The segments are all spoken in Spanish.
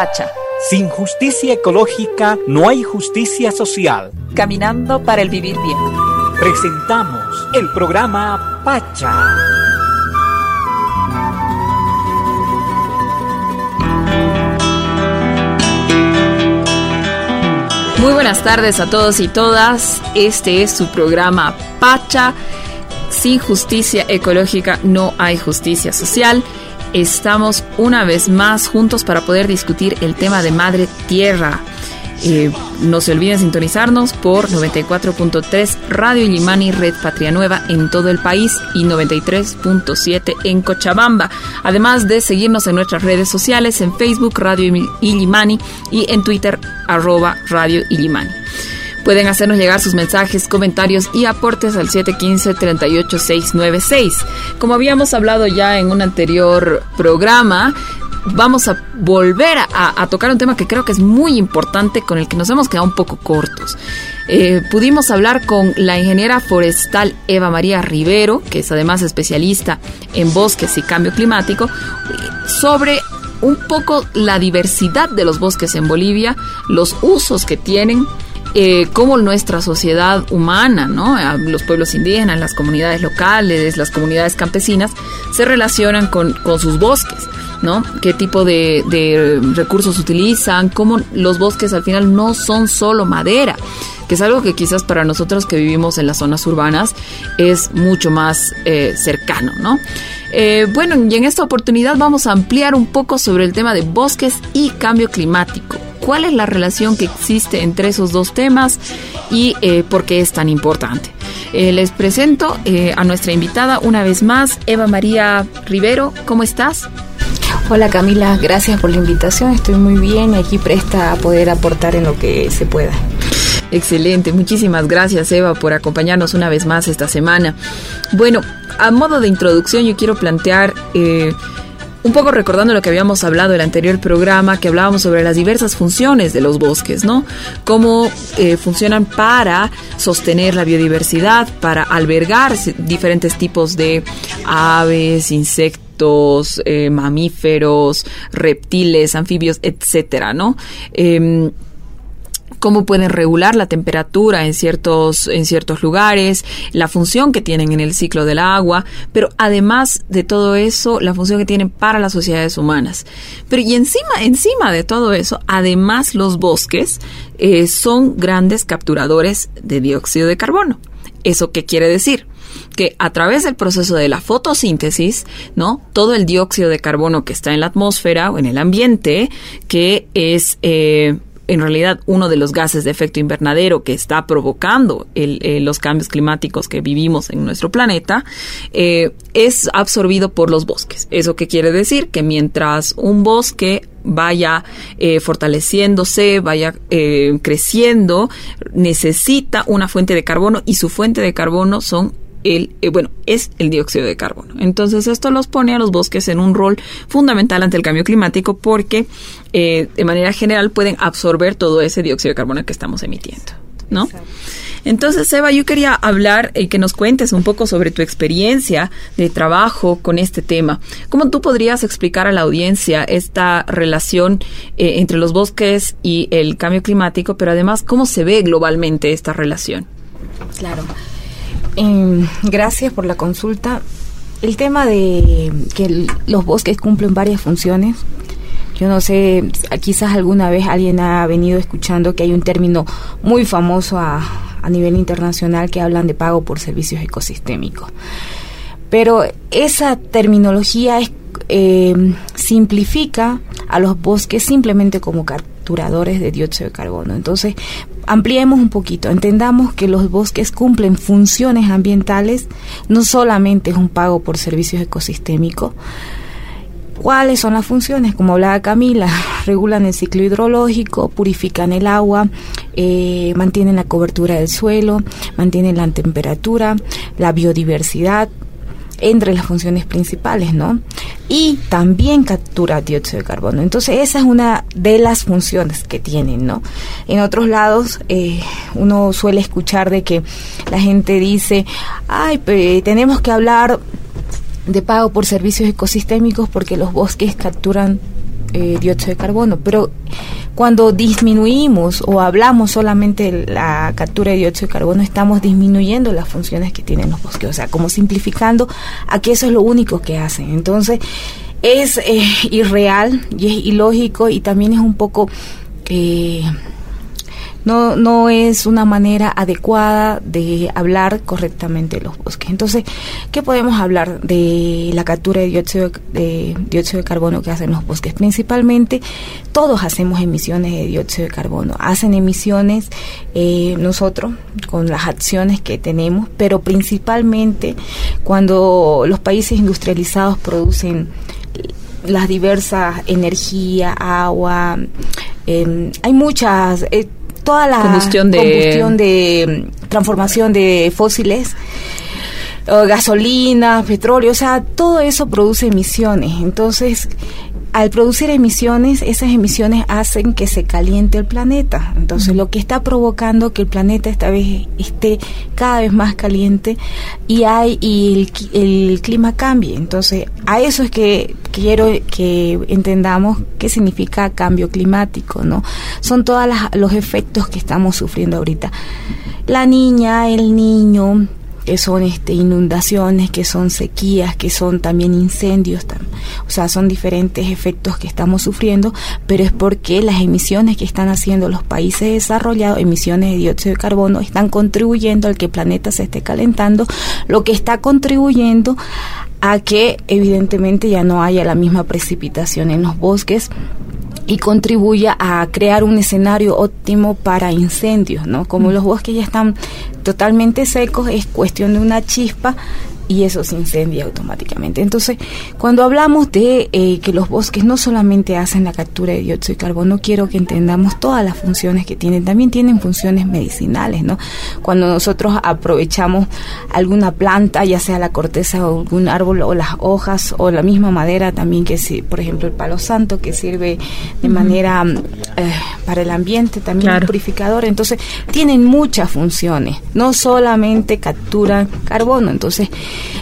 Pacha. Sin justicia ecológica no hay justicia social. Caminando para el vivir bien. Presentamos el programa Pacha. Muy buenas tardes a todos y todas. Este es su programa Pacha. Sin justicia ecológica no hay justicia social. Estamos una vez más juntos para poder discutir el tema de Madre Tierra. Eh, no se olviden sintonizarnos por 94.3 Radio Illimani Red Patria Nueva en todo el país y 93.7 en Cochabamba. Además de seguirnos en nuestras redes sociales en Facebook Radio Illimani y en Twitter arroba Radio Illimani. Pueden hacernos llegar sus mensajes, comentarios y aportes al 715-38696. Como habíamos hablado ya en un anterior programa, vamos a volver a, tocar un tema que creo que es muy importante, con el que nos hemos quedado un poco cortos. Eh, pudimos hablar con la ingeniera forestal Eva María Rivero, que es además especialista en bosques y cambio climático, sobre un poco la diversidad de los bosques en Bolivia, los usos que tienen, eh, cómo nuestra sociedad humana, ¿no? los pueblos indígenas, las comunidades locales, las comunidades campesinas, se relacionan con, sus bosques. ¿no? ¿Qué tipo de, de, recursos utilizan? ¿Cómo los bosques al final no son solo madera? Que es algo que quizás para nosotros que vivimos en las zonas urbanas es mucho más eh, cercano, ¿no? Eh, bueno, y en esta oportunidad vamos a ampliar un poco sobre el tema de bosques y cambio climático. ¿Cuál es la relación que existe entre esos dos temas y eh, por qué es tan importante? les presento a nuestra invitada una vez más, Eva María Rivero. ¿Cómo estás? Hola Camila, gracias por la invitación. Estoy muy bien y aquí presta a poder aportar en lo que se pueda. Excelente, muchísimas gracias Eva por acompañarnos una vez más esta semana. Bueno, a modo de introducción yo quiero plantear... Eh, un poco recordando lo que habíamos hablado en el anterior programa, que hablábamos sobre las diversas funciones de los bosques, ¿no? Cómo eh, funcionan para sostener la biodiversidad, para albergar diferentes tipos de aves, insectos eh, mamíferos, reptiles, anfibios, etcétera, ¿no? Em, cómo pueden regular la temperatura en ciertos, en ciertos lugares, la función que tienen en el ciclo del agua, pero además de todo eso, la función que tienen para las sociedades humanas. Pero y encima, encima de todo eso, además los bosques eh, son grandes capturadores de dióxido de carbono. ¿Eso qué quiere decir? que a través del proceso de la fotosíntesis, ¿no? Todo el dióxido de carbono que está en la atmósfera o en el ambiente, que es eh, en realidad uno de los gases de efecto invernadero que está provocando eh, los cambios climáticos que vivimos en nuestro planeta, eh, es absorbido por los bosques. ¿Eso qué quiere decir? Que mientras un bosque vaya fortaleciéndose, vaya creciendo, necesita una fuente de carbono y su fuente de carbono son el, eh, bueno, es el dióxido de carbono. Entonces esto los pone a los bosques en un rol fundamental ante el cambio climático porque eh, de manera general pueden absorber todo ese dióxido de carbono que estamos emitiendo, ¿no? Entonces, Eva, yo quería hablar y que nos cuentes un poco sobre tu experiencia de trabajo con este tema. ¿Cómo tú podrías explicar a la audiencia esta relación eh, entre los bosques y el cambio climático, pero además cómo se ve globalmente esta relación? Claro. Eh, gracias por la consulta. El tema de que los bosques cumplen varias funciones. Yo no sé, quizás alguna vez alguien ha venido escuchando que hay un término muy famoso a, a nivel internacional que hablan de pago por servicios ecosistémicos. Pero esa terminología eh, simplifica a los bosques simplemente como de dióxido de carbono. Entonces, ampliemos un poquito, entendamos que los bosques cumplen funciones ambientales, no solamente es un pago por servicios ecosistémicos. ¿Cuáles son las funciones? Como hablaba Camila, regulan el ciclo hidrológico, purifican el agua, eh, mantienen la cobertura del suelo, mantienen la temperatura, la biodiversidad, entre las funciones principales, ¿no? Y también captura dióxido de carbono. Entonces esa es una de las funciones que tienen, ¿no? En otros lados eh, uno suele escuchar de que la gente dice, ay, tenemos que hablar de pago por servicios ecosistémicos porque los bosques capturan eh, dióxido de carbono, pero cuando disminuimos o hablamos solamente de la captura de dióxido de carbono, estamos disminuyendo las funciones que tienen los bosques, o sea, como simplificando a que eso es lo único que hacen. Entonces, es eh, irreal y es ilógico y también es un poco... Eh, no, no es una manera adecuada de hablar correctamente de los bosques. Entonces, ¿qué podemos hablar de la captura de dióxido de, dióxido de carbono que hacen los bosques? Principalmente, todos hacemos emisiones de dióxido de carbono. Hacen emisiones eh, nosotros con las acciones que tenemos, pero principalmente cuando los países industrializados producen las diversas energía, agua, eh, hay muchas, eh, toda la combustión de, mm, transformación de fósiles gasolina, petróleo, o sea, todo eso produce emisiones. Entonces, al producir emisiones, esas emisiones hacen que se caliente el planeta. Entonces, lo que está provocando que el planeta esta vez esté cada vez más caliente y hay y el, clima cambie. Entonces, a eso es que quiero que entendamos qué significa cambio climático, ¿no? Son todos los efectos que estamos sufriendo ahorita. La niña, el niño, que son este, inundaciones, que son sequías, que son también incendios, o sea, son diferentes efectos que estamos sufriendo, pero es porque las emisiones que están haciendo los países desarrollados, emisiones de dióxido de carbono, están contribuyendo al que el planeta se esté calentando, lo que está contribuyendo a que evidentemente ya no haya la misma precipitación en los bosques y contribuya a crear un escenario óptimo para incendios, ¿no? Como los bosques ya están totalmente secos, es cuestión de una chispa y eso se incendia automáticamente. Entonces, cuando hablamos de eh, que los bosques no solamente hacen la captura de dióxido de carbono, quiero que entendamos todas las funciones que tienen. También tienen funciones medicinales, ¿no? Cuando nosotros aprovechamos alguna planta, ya sea la corteza o algún árbol o las hojas o la misma madera también que si, por ejemplo, el palo santo que sirve de manera eh, para el ambiente, también purificador. Entonces, tienen muchas funciones, no solamente capturan carbono. Entonces,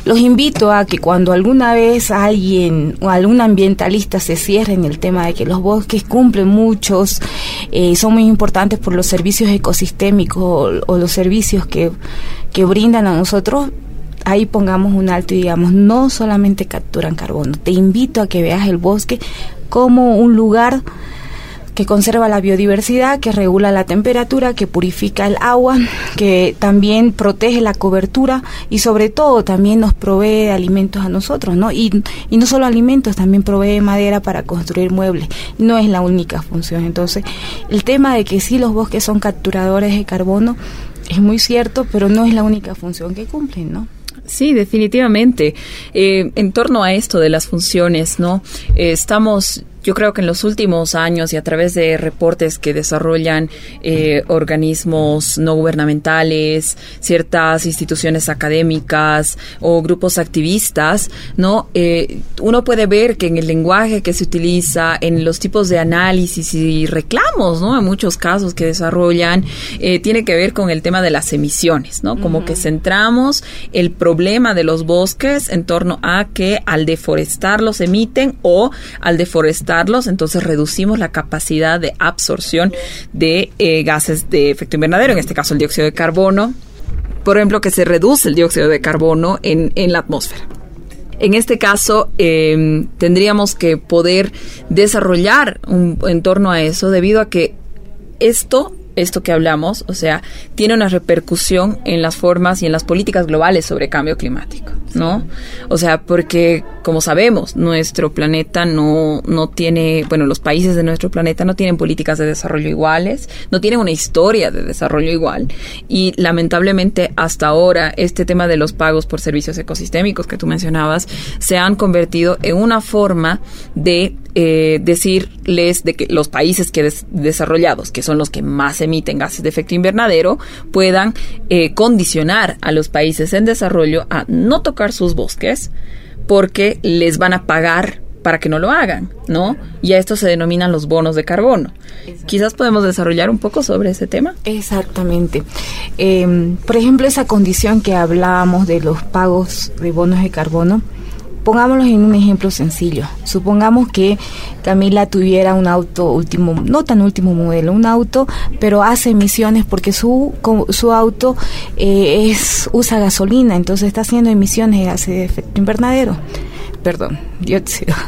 los invito a que cuando alguna vez alguien o algún ambientalista se cierre en el tema de que los bosques cumplen muchos, eh, son muy importantes por los servicios ecosistémicos o, los servicios que, que brindan a nosotros, ahí pongamos un alto y digamos, no solamente capturan carbono, te invito a que veas el bosque como un lugar que conserva la biodiversidad, que regula la temperatura, que purifica el agua, que también protege la cobertura y sobre todo también nos provee alimentos a nosotros, ¿no? Y, y no solo alimentos, también provee madera para construir muebles. No es la única función. Entonces, el tema de que sí los bosques son capturadores de carbono es muy cierto, pero no es la única función que cumplen, ¿no? Sí, definitivamente. Eh, en torno a esto de las funciones, ¿no? Eh, estamos yo creo que en los últimos años y a través de reportes que desarrollan eh, organismos no gubernamentales, ciertas instituciones académicas o grupos activistas, no, eh, uno puede ver que en el lenguaje que se utiliza, en los tipos de análisis y reclamos, no, en muchos casos que desarrollan, eh, tiene que ver con el tema de las emisiones, no, como que centramos el problema de los bosques en torno a que al deforestarlos emiten o al deforestar entonces reducimos la capacidad de absorción de eh, gases de efecto invernadero, en este caso el dióxido de carbono, por ejemplo, que se reduce el dióxido de carbono en, la atmósfera. En este caso, em, tendríamos que poder desarrollar un, en torno a eso debido a que esto esto que hablamos, o sea, tiene una repercusión en las formas y en las políticas globales sobre cambio climático, ¿no? O sea, porque como sabemos, nuestro planeta no no tiene, bueno, los países de nuestro planeta no tienen políticas de desarrollo iguales, no tienen una historia de desarrollo igual. Y lamentablemente hasta ahora este tema de los pagos por servicios ecosistémicos que tú mencionabas se han convertido en una forma de eh, decirles de que los países que desarrollados, que son los que más emiten gases de efecto invernadero, puedan eh, condicionar a los países en desarrollo a no tocar sus bosques porque les van a pagar para que no lo hagan, ¿no? Y a esto se denominan los bonos de carbono. Quizás podemos desarrollar un poco sobre ese tema. Exactamente. Em, por ejemplo, esa condición que hablábamos de los pagos de bonos de carbono, pongámoslo en un ejemplo sencillo. Supongamos que Camila tuviera un auto último, no tan último modelo, un auto, pero hace emisiones porque su, su auto eh, es usa gasolina, entonces está haciendo emisiones de efecto invernadero. Perdón, dióxido.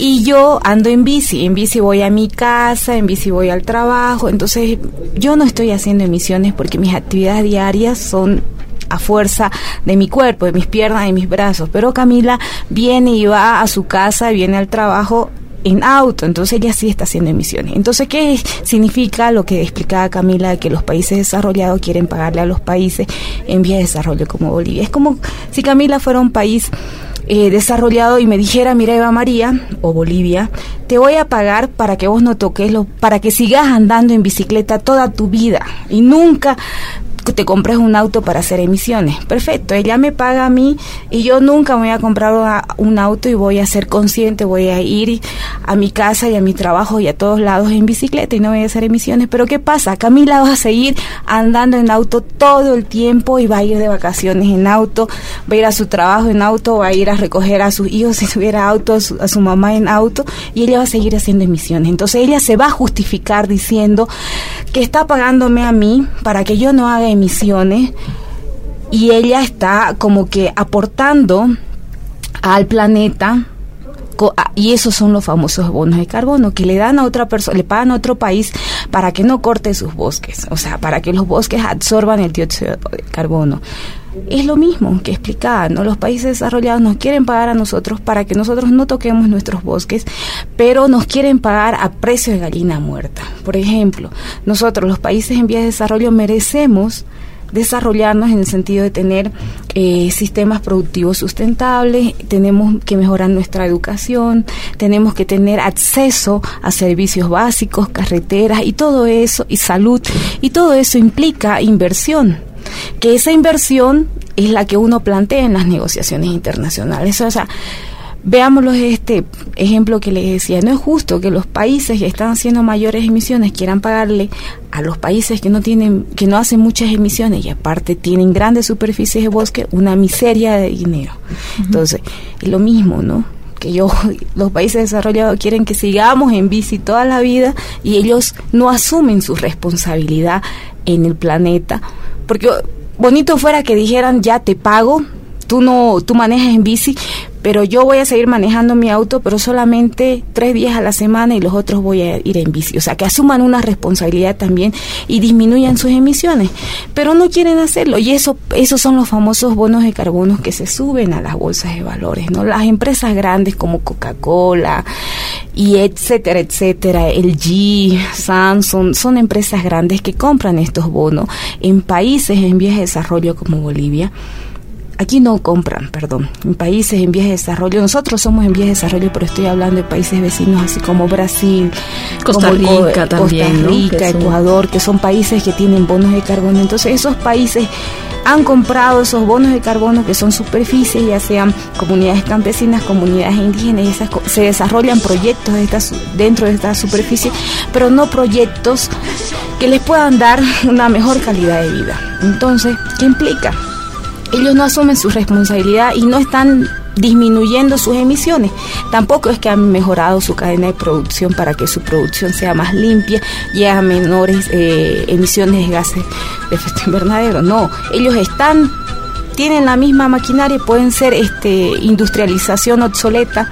Y yo ando en bici, en bici voy a mi casa, en bici voy al trabajo, entonces yo no estoy haciendo emisiones porque mis actividades diarias son a fuerza de mi cuerpo, de mis piernas, de mis brazos. Pero Camila viene y va a su casa, viene al trabajo en auto, entonces ella sí está haciendo emisiones. Entonces, ¿qué significa lo que explicaba Camila de que los países desarrollados quieren pagarle a los países en vía de desarrollo como Bolivia? Es como si Camila fuera un país eh, desarrollado y me dijera, mira Eva María o Bolivia, te voy a pagar para que vos no toques, lo, para que sigas andando en bicicleta toda tu vida y nunca te compres un auto para hacer emisiones. Perfecto, ella me paga a mí y yo nunca voy a comprar un auto y voy a ser consciente, voy a ir a mi casa y a mi trabajo y a todos lados en bicicleta y no voy a hacer emisiones. Pero ¿qué pasa? Camila va a seguir andando en auto todo el tiempo y va a ir de vacaciones en auto, va a ir a su trabajo en auto, va a ir a recoger a sus hijos si tuviera auto, a su, a su mamá en auto y ella va a seguir haciendo emisiones. Entonces ella se va a justificar diciendo que está pagándome a mí para que yo no haga emisiones emisiones y ella está como que aportando al planeta y esos son los famosos bonos de carbono que le dan a otra persona, le pagan a otro país para que no corte sus bosques, o sea, para que los bosques absorban el dióxido de carbono. Es lo mismo que explicaba, ¿no? Los países desarrollados nos quieren pagar a nosotros para que nosotros no toquemos nuestros bosques, pero nos quieren pagar a precio de gallina muerta. Por ejemplo, nosotros, los países en vías de desarrollo, merecemos desarrollarnos en el sentido de tener eh, sistemas productivos sustentables, tenemos que mejorar nuestra educación, tenemos que tener acceso a servicios básicos, carreteras y todo eso, y salud, y todo eso implica inversión, que esa inversión es la que uno plantea en las negociaciones internacionales. O sea, Veámoslo este ejemplo que les decía, no es justo que los países que están haciendo mayores emisiones quieran pagarle a los países que no tienen que no hacen muchas emisiones y aparte tienen grandes superficies de bosque una miseria de dinero. Entonces, es lo mismo, ¿no? que yo, los países desarrollados quieren que sigamos en bici toda la vida y ellos no asumen su responsabilidad en el planeta. Porque bonito fuera que dijeran, ya te pago, tú no, tú manejas en bici, pero yo voy a seguir manejando mi auto, pero solamente tres días a la semana y los otros voy a ir en bici. O sea, que asuman una responsabilidad también y disminuyan sus emisiones. Pero no quieren hacerlo y eso, esos son los famosos bonos de carbono que se suben a las bolsas de valores, ¿no? Las empresas grandes como Coca-Cola y etcétera, etcétera, LG, Samsung, son empresas grandes que compran estos bonos en países en vías de desarrollo como Bolivia aquí no compran, perdón, en países en vías de desarrollo. Nosotros somos en vías de desarrollo, pero estoy hablando de países vecinos así como Brasil, Costa Rica también, Costa Rica, Ecuador, que son países que tienen bonos de carbono. Entonces esos países han comprado esos bonos de carbono que son superficies, ya sean comunidades campesinas, comunidades indígenas, y esas, se desarrollan proyectos de dentro de esta superficie, pero no proyectos que les puedan dar una mejor calidad de vida. Entonces, ¿qué implica? Ellos no asumen su responsabilidad y no están disminuyendo sus emisiones. Tampoco es que han mejorado su cadena de producción para que su producción sea más limpia y haya menores eh, emisiones de gases de efecto invernadero. No, ellos están tienen la misma maquinaria pueden ser este industrialización obsoleta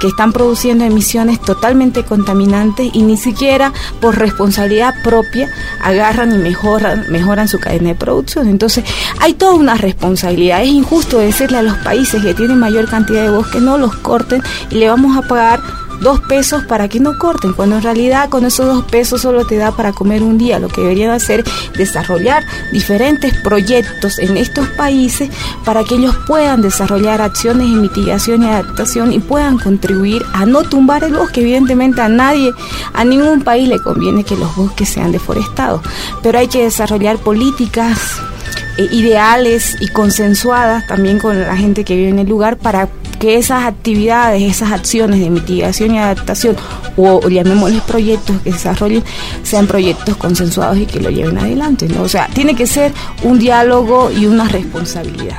que están produciendo emisiones totalmente contaminantes y ni siquiera por responsabilidad propia agarran y mejoran, mejoran su cadena de producción. Entonces, hay toda una responsabilidad. Es injusto decirle a los países que tienen mayor cantidad de bosque no los corten y le vamos a pagar dos pesos para que no corten, cuando en realidad con esos dos pesos solo te da para comer un día. Lo que deberían hacer es desarrollar diferentes proyectos en estos países para que ellos puedan desarrollar acciones de mitigación y adaptación y puedan contribuir a no tumbar el bosque. Evidentemente a nadie, a ningún país le conviene que los bosques sean deforestados, pero hay que desarrollar políticas eh, ideales y consensuadas también con la gente que vive en el lugar para que esas actividades, esas acciones de mitigación y adaptación, o, llamémosles proyectos que desarrollen, sean proyectos consensuados y que lo lleven adelante. ¿no? O sea, tiene que ser un diálogo y una responsabilidad.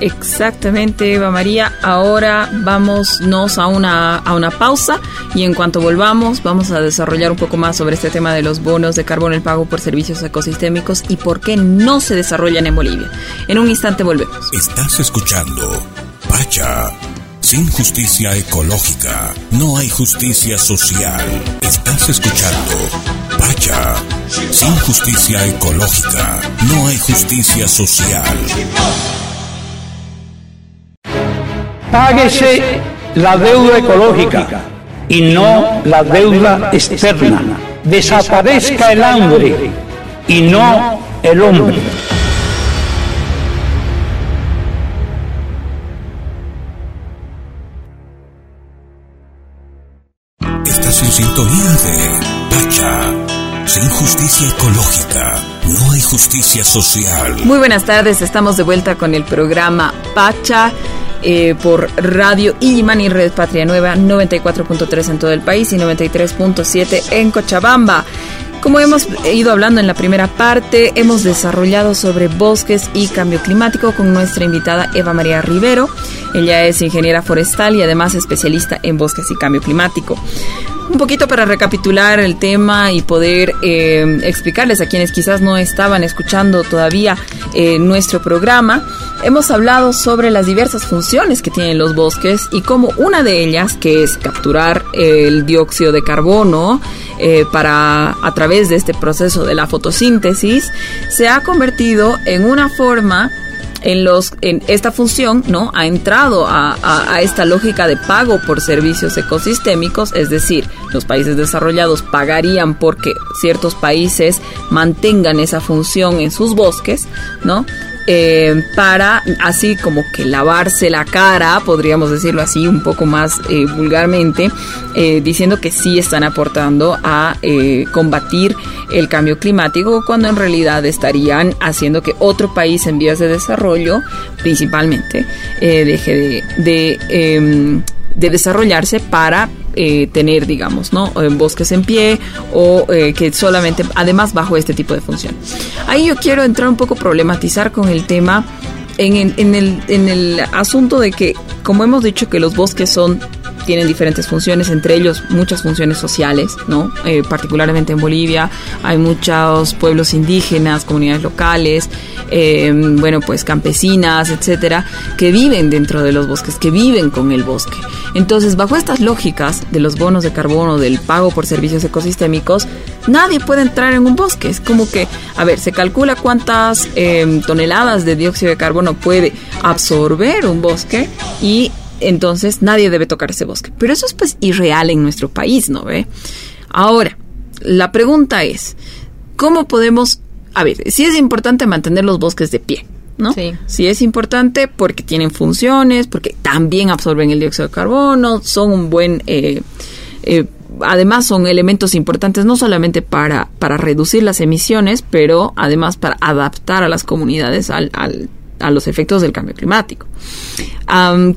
Exactamente, Eva María. Ahora vámonos a una, a una pausa y en cuanto volvamos vamos a desarrollar un poco más sobre este tema de los bonos de carbono, el pago por servicios ecosistémicos y por qué no se desarrollan en Bolivia. En un instante volvemos. Estás escuchando Pacha. Sin justicia ecológica, no hay justicia social. Estás escuchando Pacha. Sin justicia ecológica, no hay justicia social. Páguese la deuda ecológica y no la deuda externa. Desaparezca el hambre y no el hombre. Social. Muy buenas tardes, estamos de vuelta con el programa Pacha. Eh, por Radio Illimani y Red Patria Nueva 94.3 en todo el país y 93.7 en Cochabamba. Como hemos ido hablando en la primera parte, hemos desarrollado sobre bosques y cambio climático con nuestra invitada Eva María Rivero. Ella es ingeniera forestal y además especialista en bosques y cambio climático. Un poquito para recapitular el tema y poder eh, explicarles a quienes quizás no estaban escuchando todavía eh, nuestro programa, hemos hablado sobre las diversas funciones que tienen los bosques y cómo una de ellas, que es capturar el dióxido de carbono eh, para a través de este proceso de la fotosíntesis, se ha convertido en una forma en los en esta función no ha entrado a, a, esta lógica de pago por servicios ecosistémicos es decir los países desarrollados pagarían porque ciertos países mantengan esa función en sus bosques no eh, para así como que lavarse la cara, podríamos decirlo así un poco más eh, vulgarmente, eh, diciendo que sí están aportando a combatir el cambio climático cuando en realidad estarían haciendo que otro país en vías de desarrollo, principalmente, deje de, de em, de desarrollarse para eh, tener, digamos, ¿no? bosques en pie o eh, que solamente, además, bajo este tipo de función. Ahí yo quiero entrar un poco problematizar con el tema en, en, el, en el asunto de que, como hemos dicho que los bosques son tienen diferentes funciones, entre ellos muchas funciones sociales, ¿no? Eh, particularmente en Bolivia hay muchos pueblos indígenas, comunidades locales, eh, bueno, pues campesinas, etcétera, que viven dentro de los bosques, que viven con el bosque. Entonces, bajo estas lógicas de los bonos de carbono, del pago por servicios ecosistémicos, nadie puede entrar en un bosque. Es como que, a ver, se calcula cuántas eh, toneladas de dióxido de carbono puede absorber un bosque y entonces nadie debe tocar ese bosque. Pero eso es pues irreal en nuestro país, ¿no ve? Ahora, la pregunta es, ¿cómo podemos... A ver, si es importante mantener los bosques de pie, ¿no? Sí. Sí es importante porque tienen funciones, porque también absorben el dióxido de carbono, son un buen... Eh, eh, además son elementos importantes no solamente para, para reducir las emisiones, pero además para adaptar a las comunidades al, al a los efectos del cambio climático.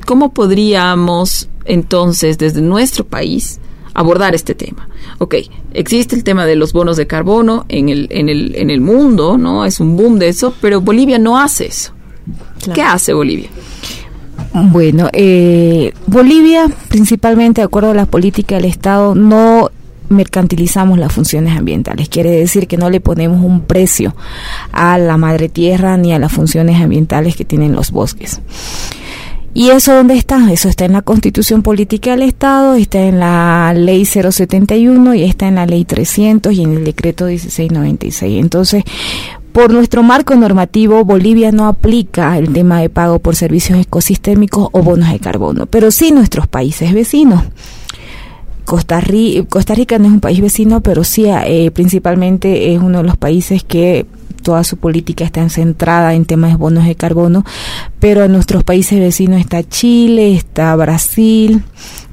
¿Cómo podríamos entonces desde nuestro país abordar este tema? Ok, existe el tema de los bonos de carbono en el, en el, en el mundo, ¿no? Es un boom de eso, pero Bolivia no hace eso. ¿Qué hace Bolivia? Bueno, eh, Bolivia, principalmente de acuerdo a la política del Estado, no mercantilizamos las funciones ambientales. Quiere decir que no le ponemos un precio a la madre tierra ni a las funciones ambientales que tienen los bosques. ¿Y eso dónde está? Eso está en la Constitución Política del Estado, está en la Ley 071 y está en la Ley 300 y en el Decreto 1696. Entonces, por nuestro marco normativo, Bolivia no aplica el tema de pago por servicios ecosistémicos o bonos de carbono, pero sí nuestros países vecinos. Costa, Rica, no es un país vecino, pero sí eh, principalmente es uno de los países que toda su política está centrada en temas de bonos de carbono, pero en nuestros países vecinos está Chile, está Brasil,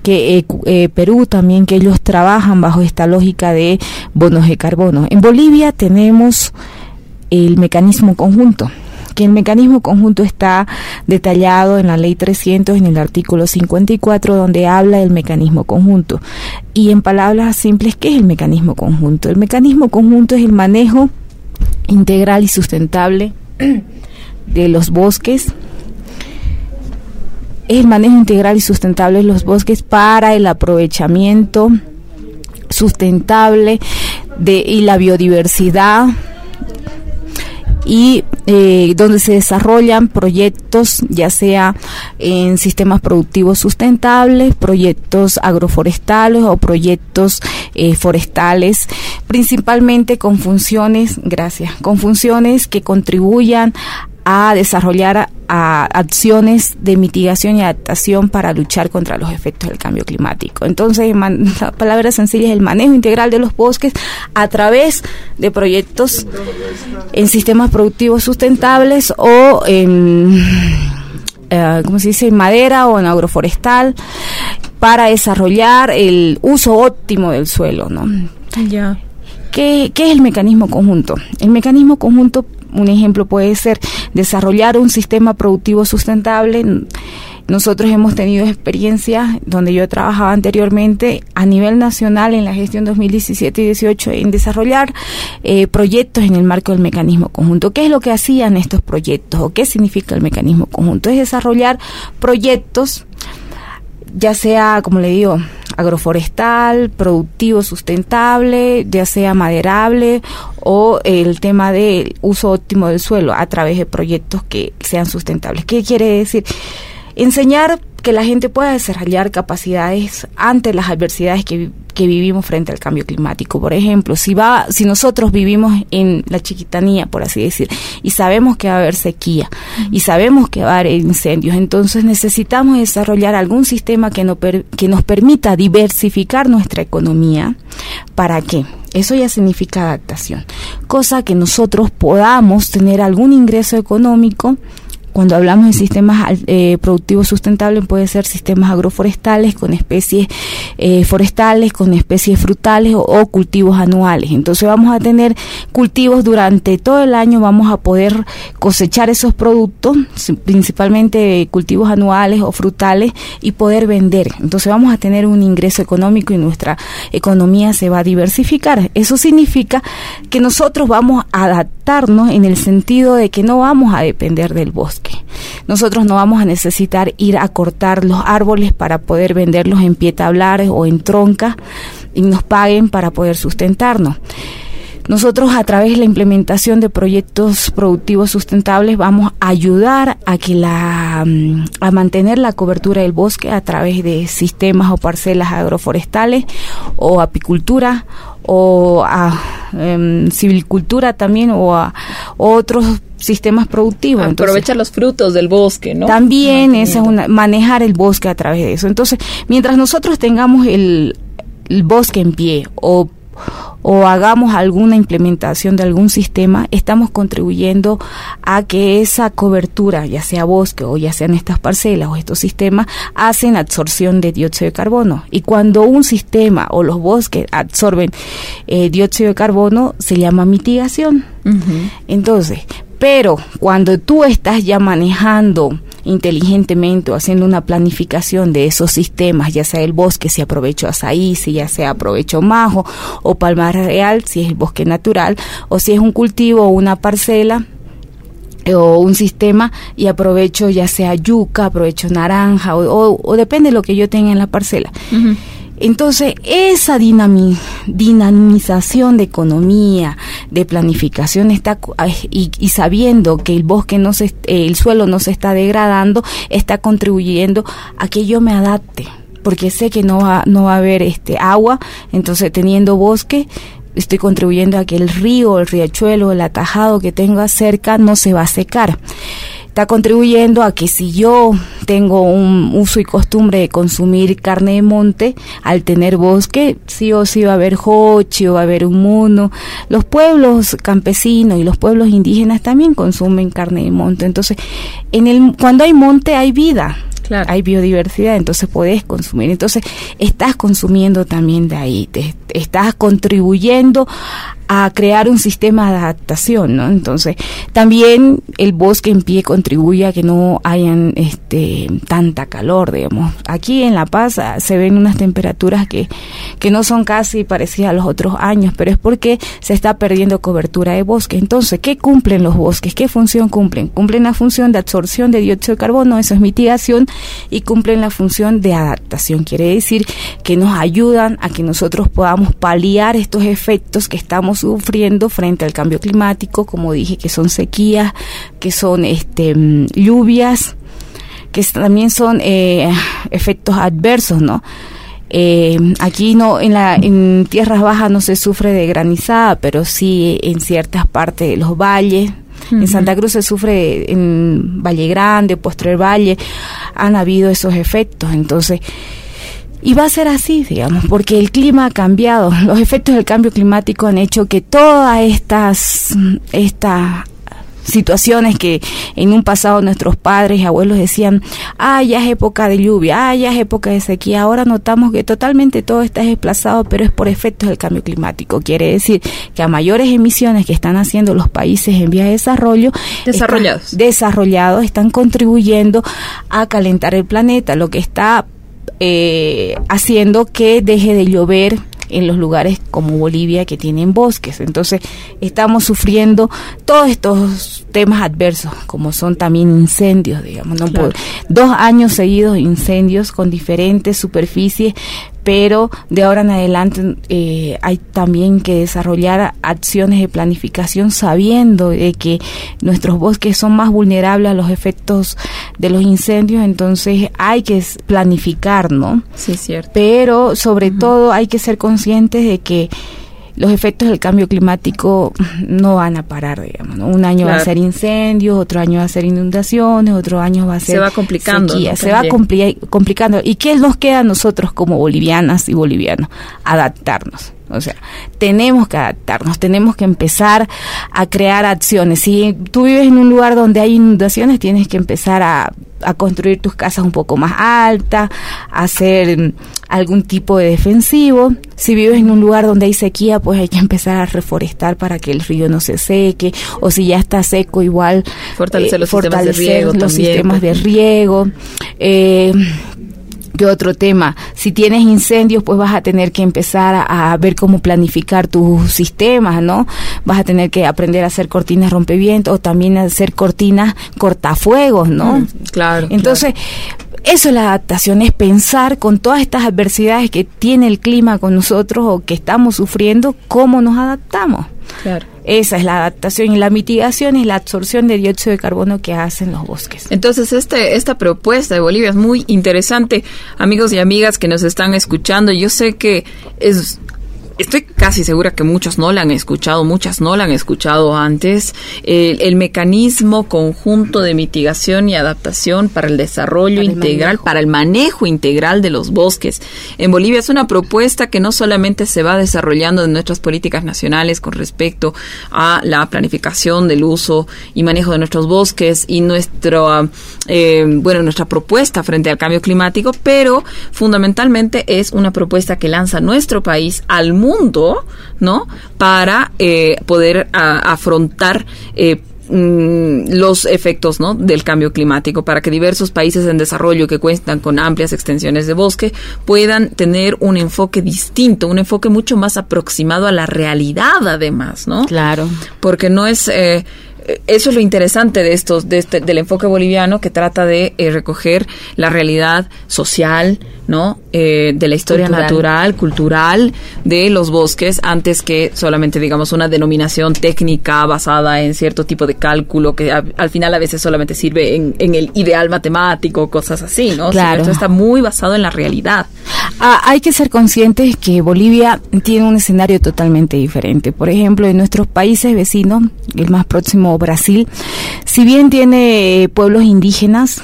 que eh, eh, Perú también, que ellos trabajan bajo esta lógica de bonos de carbono. En Bolivia tenemos el mecanismo conjunto que el mecanismo conjunto está detallado en la ley 300 en el artículo 54 donde habla del mecanismo conjunto. Y en palabras simples, ¿qué es el mecanismo conjunto? El mecanismo conjunto es el manejo integral y sustentable de los bosques es el manejo integral y sustentable de los bosques para el aprovechamiento sustentable de, y la biodiversidad y eh, donde se desarrollan proyectos ya sea en sistemas productivos sustentables, proyectos agroforestales o proyectos eh, forestales, principalmente con funciones, gracias, con funciones que contribuyan a desarrollar a acciones de mitigación y adaptación para luchar contra los efectos del cambio climático. Entonces, la palabra sencilla es el manejo integral de los bosques a través de proyectos en sistemas productivos sustentables o en, eh, ¿cómo se dice?, en madera o en agroforestal para desarrollar el uso óptimo del suelo, ¿no? Ya. ¿Qué, ¿Qué, es el mecanismo conjunto? El mecanismo conjunto un ejemplo puede ser desarrollar un sistema productivo sustentable. Nosotros hemos tenido experiencias donde yo trabajaba anteriormente a nivel nacional en la gestión 2017 y 18 en desarrollar eh, proyectos en el marco del mecanismo conjunto. ¿Qué es lo que hacían estos proyectos o qué significa el mecanismo conjunto? Es desarrollar proyectos ya sea, como le digo, agroforestal, productivo, sustentable, ya sea maderable o el tema del uso óptimo del suelo a través de proyectos que sean sustentables. ¿Qué quiere decir? Enseñar que la gente pueda desarrollar capacidades ante las adversidades que, vivimos frente al cambio climático. Por ejemplo, si va, si nosotros vivimos en la chiquitanía, por así decir, y sabemos que va a haber sequía y sabemos que va a haber incendios, entonces necesitamos desarrollar algún sistema que, no que nos permita diversificar nuestra economía. ¿Para qué? Eso ya significa adaptación. Cosa que nosotros podamos tener algún ingreso económico cuando hablamos de sistemas eh, productivos sustentables, puede ser sistemas agroforestales con especies eh, forestales, con especies frutales o, cultivos anuales. Entonces vamos a tener cultivos durante todo el año, vamos a poder cosechar esos productos, principalmente cultivos anuales o frutales, y poder vender. Entonces vamos a tener un ingreso económico y nuestra economía se va a diversificar. Eso significa que nosotros vamos a en el sentido de que no vamos a depender del bosque nosotros no vamos a necesitar ir a cortar los árboles para poder venderlos en pie tablares o en tronca y nos paguen para poder sustentarnos. Nosotros a través de la implementación de proyectos productivos sustentables vamos a ayudar a que la mm, a mantener la cobertura del bosque a través de sistemas o parcelas agroforestales o apicultura o a civilcultura también o a otros sistemas productivos. Aprovechar los frutos del bosque, ¿no? También es una, manejar el bosque a través de eso. Entonces, mientras nosotros tengamos el, el bosque en pie o o hagamos alguna implementación de algún sistema, estamos contribuyendo a que esa cobertura, ya sea bosque o ya sean estas parcelas o estos sistemas, hacen absorción de dióxido de carbono. Y cuando un sistema o los bosques absorben eh, dióxido de carbono, se llama mitigación. Entonces, pero cuando tú estás ya manejando inteligentemente o haciendo una planificación de esos sistemas, ya sea el bosque, si aprovecho azaí, si ya sea aprovecho majo o palmar real, si es el bosque natural, o si es un cultivo o una parcela, o un sistema y aprovecho ya sea yuca, aprovecho naranja o, depende de lo que yo tenga en la parcela. Entonces, esa dinamización de economía, de planificación está y, sabiendo que el bosque no se, el suelo no se está degradando, está contribuyendo a que yo me adapte, porque sé que no va, no va a haber este agua, entonces teniendo bosque estoy contribuyendo a que el río, el riachuelo, el atajado que tengo cerca no se va a secar está contribuyendo a que si yo tengo un uso y costumbre de consumir carne de monte, al tener bosque, sí o sí va a haber hochi o va a haber un mono. Los pueblos campesinos y los pueblos indígenas también consumen carne de monte. Entonces, en el, cuando hay monte hay vida. Hay biodiversidad, entonces puedes consumir. Entonces, estás consumiendo también de ahí, te, estás contribuyendo a crear un sistema de adaptación, ¿no? Entonces, también el bosque en pie contribuye a que no hayan este tanta calor, digamos. Aquí en La Paz ah, se ven unas temperaturas que, que no son casi parecidas a los otros años, pero es porque se está perdiendo cobertura de bosque. Entonces, ¿qué cumplen los bosques? ¿Qué función cumplen? Cumplen la función de absorción de dióxido de carbono, eso es mitigación, y cumplen la función de adaptación. Quiere decir que nos ayudan a que nosotros podamos paliar estos efectos que estamos sufriendo frente al cambio climático, como dije, que son sequías, que son este, mm, lluvias, que también son eh, efectos adversos, ¿no? Eh, aquí no, en, la, en tierras bajas no se sufre de granizada, pero sí en ciertas partes de los valles. En Santa Cruz se sufre en Valle Grande, Postre Valle, han habido esos efectos. Entonces, y va a ser así, digamos, porque el clima ha cambiado. Los efectos del cambio climático han hecho que todas estas, esta situaciones que en un pasado nuestros padres y abuelos decían, ah, ya es época de lluvia, ah, ya es época de sequía. Ahora notamos que totalmente todo está desplazado, pero es por efectos del cambio climático. Quiere decir que a mayores emisiones que están haciendo los países en vía de desarrollo, desarrollados, están, desarrollados, están contribuyendo a calentar el planeta, lo que está eh, haciendo que deje de llover en los lugares como Bolivia que tienen bosques. Entonces estamos sufriendo todos estos temas adversos, como son también incendios, digamos, ¿no? Por dos años seguidos incendios con diferentes superficies, pero de ahora en adelante eh, hay también que desarrollar acciones de planificación sabiendo de que nuestros bosques son más vulnerables a los efectos de los incendios, entonces hay que planificar, ¿no? Sí, cierto. Pero sobre todo hay que ser conscientes de que los efectos del cambio climático no van a parar, digamos. Un año va a ser incendios, otro año va a ser inundaciones, otro año va a ser se va complicando, se va complicando. ¿Y qué nos queda a nosotros como bolivianas y bolivianos? Adaptarnos. O sea, tenemos que adaptarnos, tenemos que empezar a crear acciones. Si tú vives en un lugar donde hay inundaciones, tienes que empezar a, construir tus casas un poco más altas, hacer mm, algún tipo de defensivo. Si vives en un lugar donde hay sequía, pues hay que empezar a reforestar para que el río no se seque. O si ya está seco, igual fortalecer los sistemas de riego. Los sistemas de riego. Eh, ¿Qué otro tema? Si tienes incendios, pues vas a tener que empezar a, ver cómo planificar tus sistemas, ¿no? Vas a tener que aprender a hacer cortinas rompevientos o también a hacer cortinas cortafuegos, ¿no? Mm, claro. Entonces, eso es la adaptación, es pensar con todas estas adversidades que tiene el clima con nosotros o que estamos sufriendo, cómo nos adaptamos. Claro. Esa es la adaptación y la mitigación es la absorción de dióxido de carbono que hacen los bosques. Entonces, este, esta propuesta de Bolivia es muy interesante. Amigos y amigas que nos están escuchando, yo sé que es estoy casi segura que muchos no la han escuchado, muchas no la han escuchado antes. el mecanismo conjunto de mitigación y adaptación para el desarrollo integral, para el manejo integral de los bosques. En Bolivia es una propuesta que no solamente se va desarrollando en nuestras políticas nacionales con respecto a la planificación del uso y manejo de nuestros bosques y nuestro, eh, bueno, nuestra propuesta frente al cambio climático, pero fundamentalmente es una propuesta que lanza nuestro país al mundo mundo, ¿no? Para eh, poder afrontar eh, mm, los efectos ¿no? del cambio climático para que diversos países en desarrollo que cuentan con amplias extensiones de bosque puedan tener un enfoque distinto, un enfoque mucho más aproximado a la realidad además, ¿no? Claro. Porque no es... Eh, eso es lo interesante de estos, de este, del enfoque boliviano que trata de recoger la realidad social, ¿no? Eh, de la historia natural, cultural de los bosques, antes que solamente, digamos, una denominación técnica basada en cierto tipo de cálculo que al final a veces solamente sirve en, el ideal matemático, cosas así, ¿no? Claro. Esto está muy basado en la realidad. Ah, hay que ser conscientes que Bolivia tiene un escenario totalmente diferente. Por ejemplo, en nuestros países vecinos, el más próximo Brasil, si bien tiene pueblos indígenas,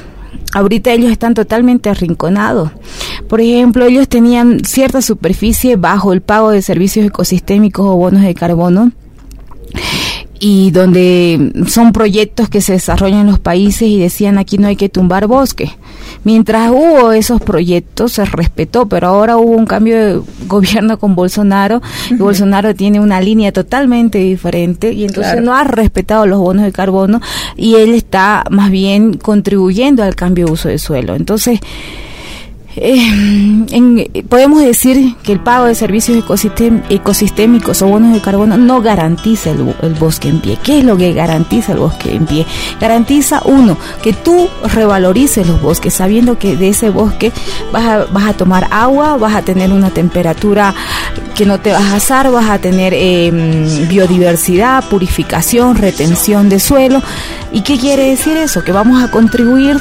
ahorita ellos están totalmente arrinconados. Por ejemplo, ellos tenían cierta superficie bajo el pago de servicios ecosistémicos o bonos de carbono y donde son proyectos que se desarrollan en los países y decían aquí no hay que tumbar bosque. Mientras hubo esos proyectos se respetó, pero ahora hubo un cambio de gobierno con Bolsonaro y Bolsonaro tiene una línea totalmente diferente y entonces no ha respetado los bonos de carbono y él está más bien contribuyendo al cambio de uso de suelo. Entonces, Eh, podemos decir que el pago de servicios ecosistémicos o bonos de carbono no garantiza el, bosque en pie. ¿Qué es lo que garantiza el bosque en pie? Garantiza, uno, que tú revalorices los bosques, sabiendo que de ese bosque vas a, vas a tomar agua, vas a tener una temperatura que no te vas a asar, vas a tener em, biodiversidad, purificación, retención de suelo. ¿Y qué quiere decir eso? Que vamos a contribuir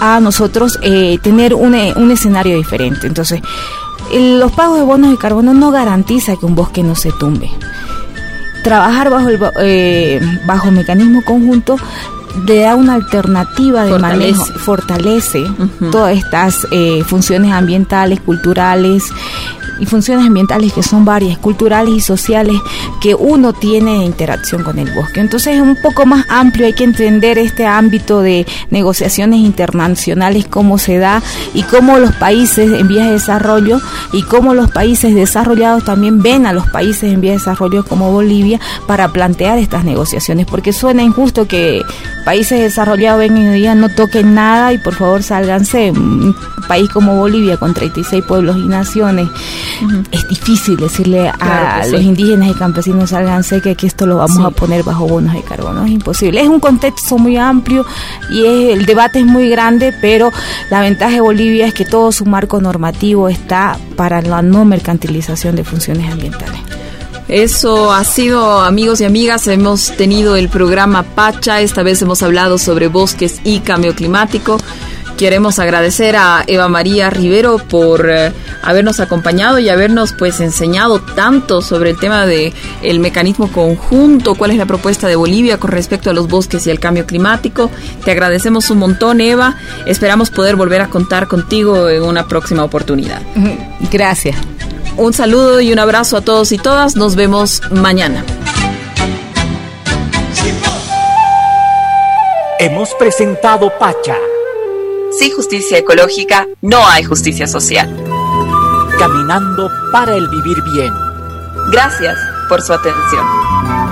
a nosotros eh, tener un, un escenario diferente. Entonces, los pagos de bonos de carbono no garantiza que un bosque no se tumbe. Trabajar bajo el eh, bajo mecanismo conjunto le da una alternativa de manejo, fortalece todas estas eh, funciones ambientales, culturales, y funciones ambientales que son varias, culturales y sociales, que uno tiene de interacción con el bosque. Entonces es un poco más amplio, hay que entender este ámbito de negociaciones internacionales, cómo se da y cómo los países en vías de desarrollo y cómo los países desarrollados también ven a los países en vías de desarrollo como Bolivia para plantear estas negociaciones, porque suena injusto que países desarrollados vengan y digan no toquen nada y por favor sálganse. Un país como Bolivia con 36 pueblos y naciones es difícil decirle a los indígenas y campesinos salganse que, que esto lo vamos a poner bajo bonos de carbono. Es imposible. Es un contexto muy amplio y el debate es muy grande, pero la ventaja de Bolivia es que todo su marco normativo está para la no mercantilización de funciones ambientales. Eso ha sido, amigos y amigas, hemos tenido el programa Pacha, esta vez hemos hablado sobre bosques y cambio climático. Queremos agradecer a Eva María Rivero por eh, habernos acompañado y habernos pues enseñado tanto sobre el tema de el mecanismo conjunto, cuál es la propuesta de Bolivia con respecto a los bosques y el cambio climático. Te agradecemos un montón, Eva. Esperamos poder volver a contar contigo en una próxima oportunidad. Gracias. Un saludo y un abrazo a todos y todas. Nos vemos mañana. Hemos presentado Pacha sin justicia ecológica no hay justicia social. Caminando para el vivir bien. Gracias por su atención.